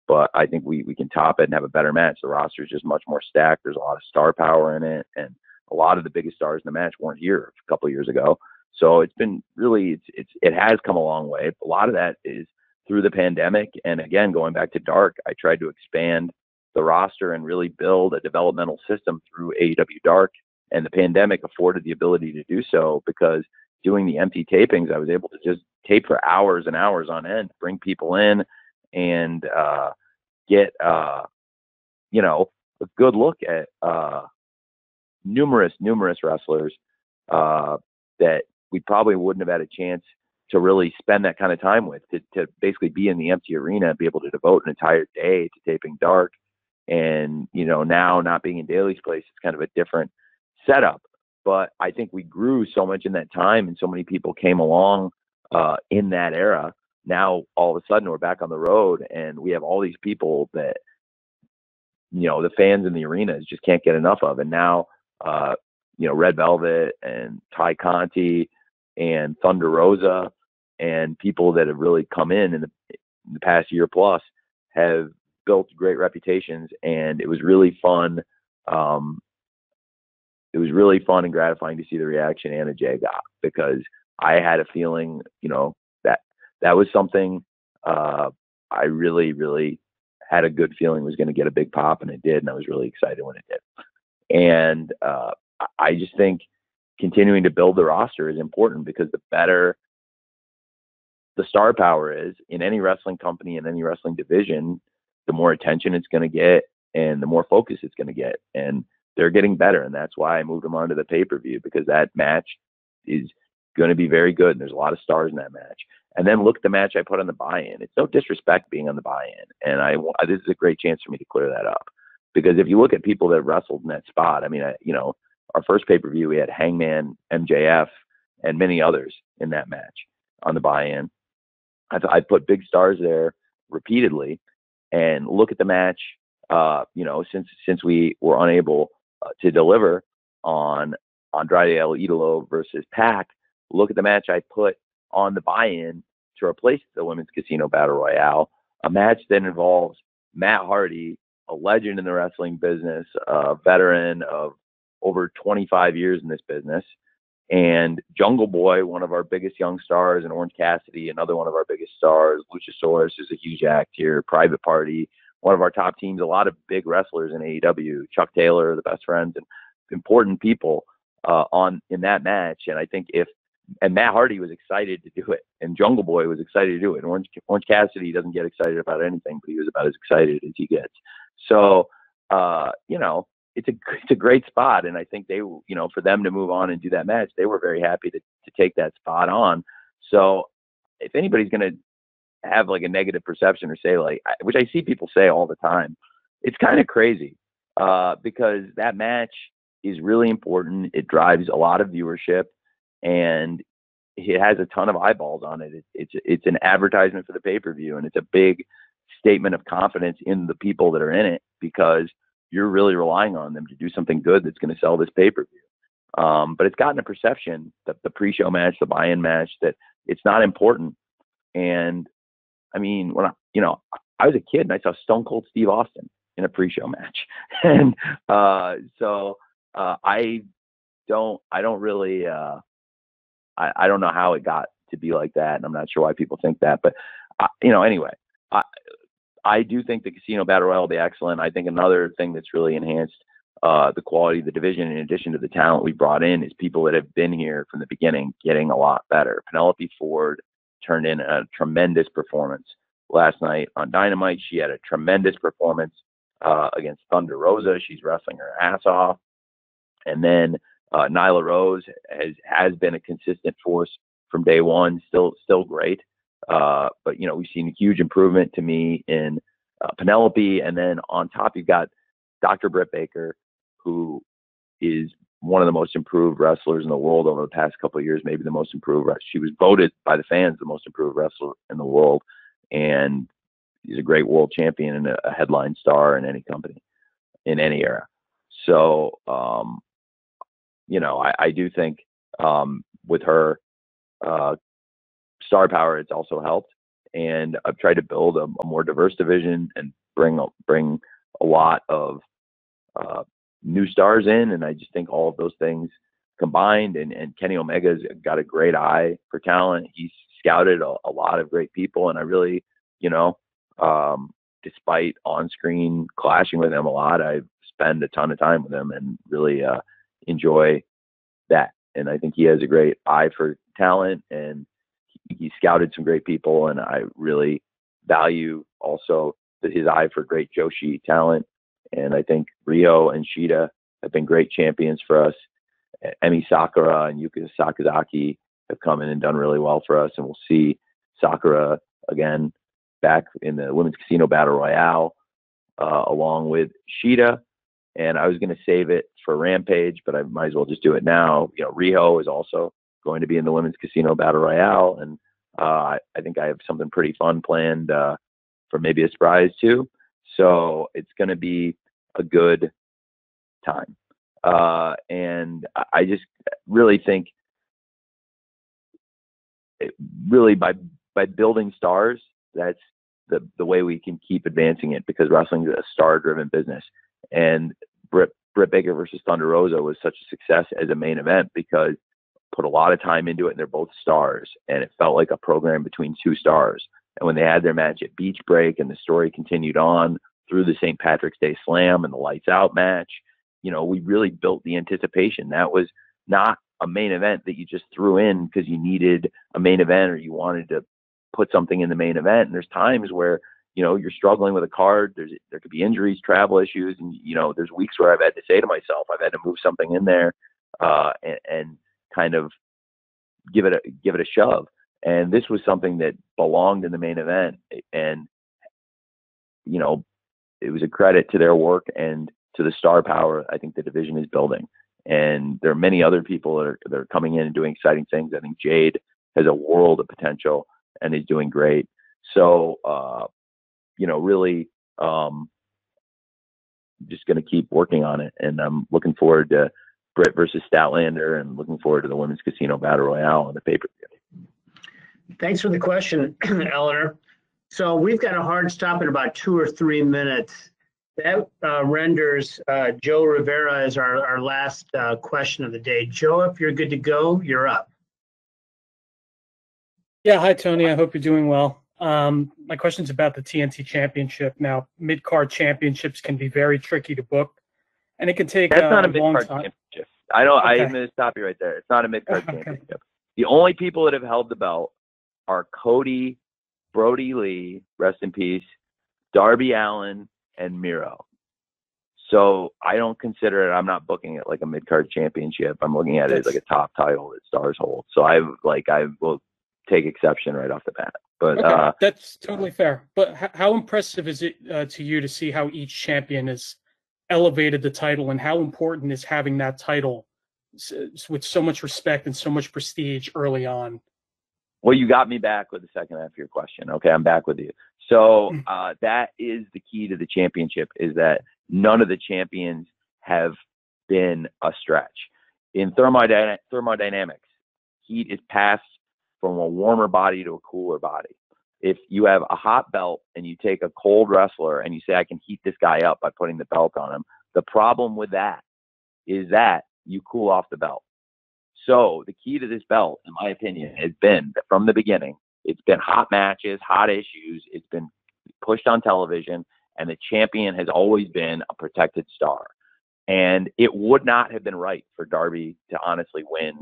but I think we we can top it and have a better match. The roster is just much more stacked. There's a lot of star power in it, and a lot of the biggest stars in the match weren't here a couple of years ago. So it's been really it's it's it has come a long way. A lot of that is through the pandemic, and again going back to Dark, I tried to expand the roster and really build a developmental system through AEW Dark, and the pandemic afforded the ability to do so because doing the empty tapings, I was able to just tape for hours and hours on end, bring people in and uh, get uh, you know a good look at uh, numerous numerous wrestlers uh, that we probably wouldn't have had a chance to really spend that kind of time with to, to basically be in the empty arena and be able to devote an entire day to taping dark. And you know now not being in Daily's place it's kind of a different setup. But I think we grew so much in that time, and so many people came along uh, in that era. Now all of a sudden we're back on the road, and we have all these people that you know the fans in the arenas just can't get enough of. And now uh, you know Red Velvet and Tay Conti and Thunder Rosa and people that have really come in in the, in the past year plus have built great reputations, and it was really fun. Um, it was really fun and gratifying to see the reaction Anna Jay got because I had a feeling, you know, that that was something uh, I really, really had a good feeling was going to get a big pop, and it did, and I was really excited when it did. And uh, I just think continuing to build the roster is important because the better the star power is in any wrestling company in any wrestling division, the more attention it's going to get and the more focus it's going to get. And they're getting better, and that's why I moved them onto the pay per view because that match is going to be very good. And there's a lot of stars in that match. And then look at the match I put on the buy-in. It's no disrespect being on the buy-in, and I this is a great chance for me to clear that up because if you look at people that wrestled in that spot, I mean, I, you know, our first pay-per-view we had Hangman, MJF, and many others in that match on the buy-in. I, I put big stars there repeatedly, and look at the match. Uh, you know, since since we were unable uh, to deliver on Andrade El Idolo versus Pac, look at the match I put on the buy-in to replace the Women's Casino Battle Royale, a match that involves Matt Hardy, a legend in the wrestling business, a veteran of over 25 years in this business, and Jungle Boy, one of our biggest young stars, and Orange Cassidy, another one of our biggest stars. Luchasaurus is a huge act here. Private Party, one of our top teams. A lot of big wrestlers in AEW. Chuck Taylor, the best friends, and important people uh, on in that match. And I think if and Matt Hardy was excited to do it, and Jungle Boy was excited to do it. And Orange Orange Cassidy doesn't get excited about anything, but he was about as excited as he gets. So, uh, you know, it's a it's a great spot, and I think they, you know, for them to move on and do that match, they were very happy to to take that spot on. So, if anybody's going to have like a negative perception or say like, which I see people say all the time, it's kind of crazy uh, because that match is really important. It drives a lot of viewership and it has a ton of eyeballs on it. It's it's an advertisement for the pay per view, and it's a big statement of confidence in the people that are in it because you're really relying on them to do something good that's going to sell this pay per view. Um, but it's gotten a perception that the pre show match, the buy in match, that it's not important. And I mean, when I, you know, I was a kid and I saw Stone Cold Steve Austin in a pre show match, and uh, so uh, I don't, I don't really. Uh, I, I don't know how it got to be like that, and I'm not sure why people think that. But uh, you know, anyway, I I do think the casino battle royale will be excellent. I think another thing that's really enhanced uh, the quality of the division, in addition to the talent we brought in, is people that have been here from the beginning getting a lot better. Penelope Ford turned in a tremendous performance last night on Dynamite. She had a tremendous performance uh, against Thunder Rosa. She's wrestling her ass off. And then uh, Nyla Rose has has been a consistent force from day one. Still still great, uh, but you know we've seen a huge improvement to me in uh, Penelope, and then on top you've got Dr. Britt Baker, who is one of the most improved wrestlers in the world over the past couple of years, maybe the most improved. She was voted by the fans the most improved wrestler in the world, and he's a great world champion and a headline star in any company, in any era. So um, you know, I, I do think um, with her uh, star power, it's also helped. And I've tried to build a, a more diverse division and bring bring a lot of uh, new stars in. And I just think all of those things combined, and, and Kenny Omega's got a great eye for talent. He's scouted a, a lot of great people, and I really, you know, um, despite on-screen clashing with him a lot, I spend a ton of time with him and really uh, enjoy that. And I think he has a great eye for talent and he, he scouted some great people. And I really value also his eye for great Joshi talent. And I think Riho and Shida have been great champions for us. Emi Sakura and Yuka Sakazaki have come in and done really well for us. And we'll see Sakura again back in the Women's Casino Battle Royale uh, along with Shida and I was going to save it for Rampage, but I might as well just do it now. You know, is also going to be in the Women's Casino Battle Royale, and uh, I, I think I have something pretty fun planned uh, for maybe a surprise too. So it's going to be a good time. Uh, and I just really think, it, really by by building stars, that's the the way we can keep advancing it because wrestling is a star-driven business. And Britt Britt Baker versus Thunder Rosa was such a success as a main event because put a lot of time into it and they're both stars and it felt like a program between two stars. And when they had their match at Beach Break and the story continued on through the St. Patrick's Day Slam and the Lights Out match, you know, we really built the anticipation. That was not a main event that you just threw in because you needed a main event or you wanted to put something in the main event. And there's times where, you know, you're struggling with a card. There's there could be injuries, travel issues, and you know, there's weeks where I've had to say to myself, I've had to move something in there uh, and, and kind of give it a give it a shove. And this was something that belonged in the main event, and you know, it was a credit to their work and to the star power I think the division is building. And there are many other people that are, that are coming in and doing exciting things. I think Jade has a world of potential and is doing great. So, uh, you know, really, um, just going to keep working on it. And I'm looking forward to Britt versus Statlander and looking forward to the Women's Casino Battle Royale on the pay per view. Thanks for the question, Eleanor. So we've got a hard stop in about two or three minutes. That uh, renders uh, Joe Rivera as our, our last uh, question of the day. Joe, if you're good to go, you're up. Yeah, hi Tony. I hope you're doing well. Um, my is about the TNT Championship. Now, mid card championships can be very tricky to book, and it can take That's uh, not a a mid long card time. championship. I don't. Okay. I'm going to stop you right there. It's not a mid card Okay. championship. The only people that have held the belt are Cody, Brody Lee, rest in peace, Darby Allin, and Miro. So I don't consider it. I'm not booking it like a mid card championship. I'm looking at it as like a top title that stars hold. So I like I will take exception right off the bat. But Okay, uh, that's totally fair. But h- how impressive is it uh, to you to see how each champion has elevated the title, and how important is having that title s- s- with so much respect and so much prestige early on? Well, you got me back with the second half of your question. Okay, I'm back with you. So uh, that is the key to the championship: is that none of the champions have been a stretch. In thermodyna- thermodynamics, heat is passed from a warmer body to a cooler body. If you have a hot belt and you take a cold wrestler and you say, I can heat this guy up by putting the belt on him, the problem with that is that you cool off the belt. So the key to this belt, in my opinion, has been from the beginning, it's been hot matches, hot issues, it's been pushed on television, and the champion has always been a protected star. And it would not have been right for Darby to honestly win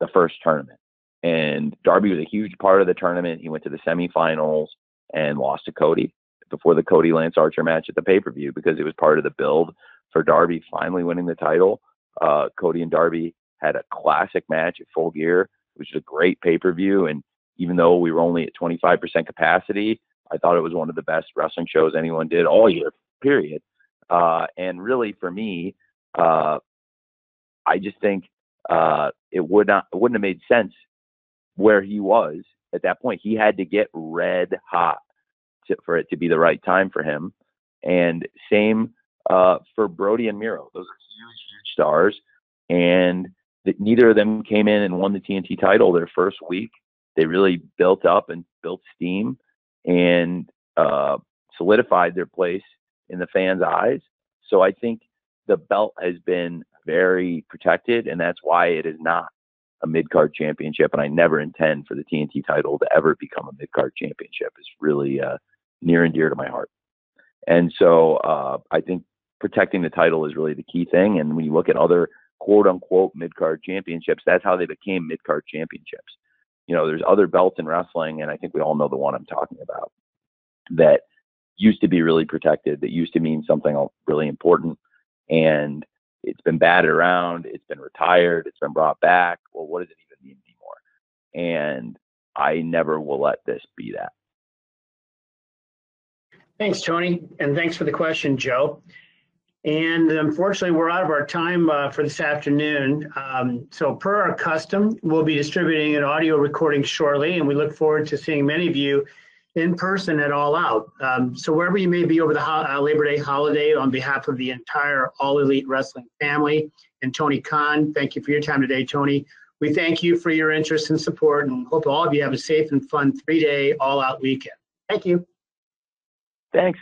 the first tournament. And Darby was a huge part of the tournament. He went to the semifinals and lost to Cody before the Cody Lance Archer match at the pay per view because it was part of the build for Darby finally winning the title. Uh, Cody and Darby had a classic match at Full Gear, which was a great pay per view. And even though we were only at 25% capacity, I thought it was one of the best wrestling shows anyone did all year, period. Uh, and really, for me, uh, I just think uh, it would not, it wouldn't have made sense where he was at that point. He had to get red hot to, for it to be the right time for him. And same uh, for Brody and Miro. Those are huge, huge stars. And neither of them came in and won the TNT title their first week. They really built up and built steam and uh, solidified their place in the fans' eyes. So I think the belt has been very protected, and that's why it is not a mid card championship. And I never intend for the TNT title to ever become a mid card championship. It's really uh, near and dear to my heart. And so uh, I think protecting the title is really the key thing. And when you look at other quote unquote mid card championships, that's how they became mid card championships. You know, there's other belts in wrestling, and I think we all know the one I'm talking about that used to be really protected, that used to mean something really important. And it's been batted around, it's been retired, it's been brought back. Well, what does it even mean anymore? And I never will let this be that. Thanks, Tony, and thanks for the question, Joe. And unfortunately, we're out of our time uh, for this afternoon. Um, so, per our custom, we'll be distributing an audio recording shortly, and we look forward to seeing many of you in person at All Out. Um, so, wherever you may be over the uh, Labor Day holiday, on behalf of the entire All Elite Wrestling family and Tony Khan, thank you for your time today, Tony. We thank you for your interest and support, and hope all of you have a safe and fun three day All Out weekend. Thank you. Thanks.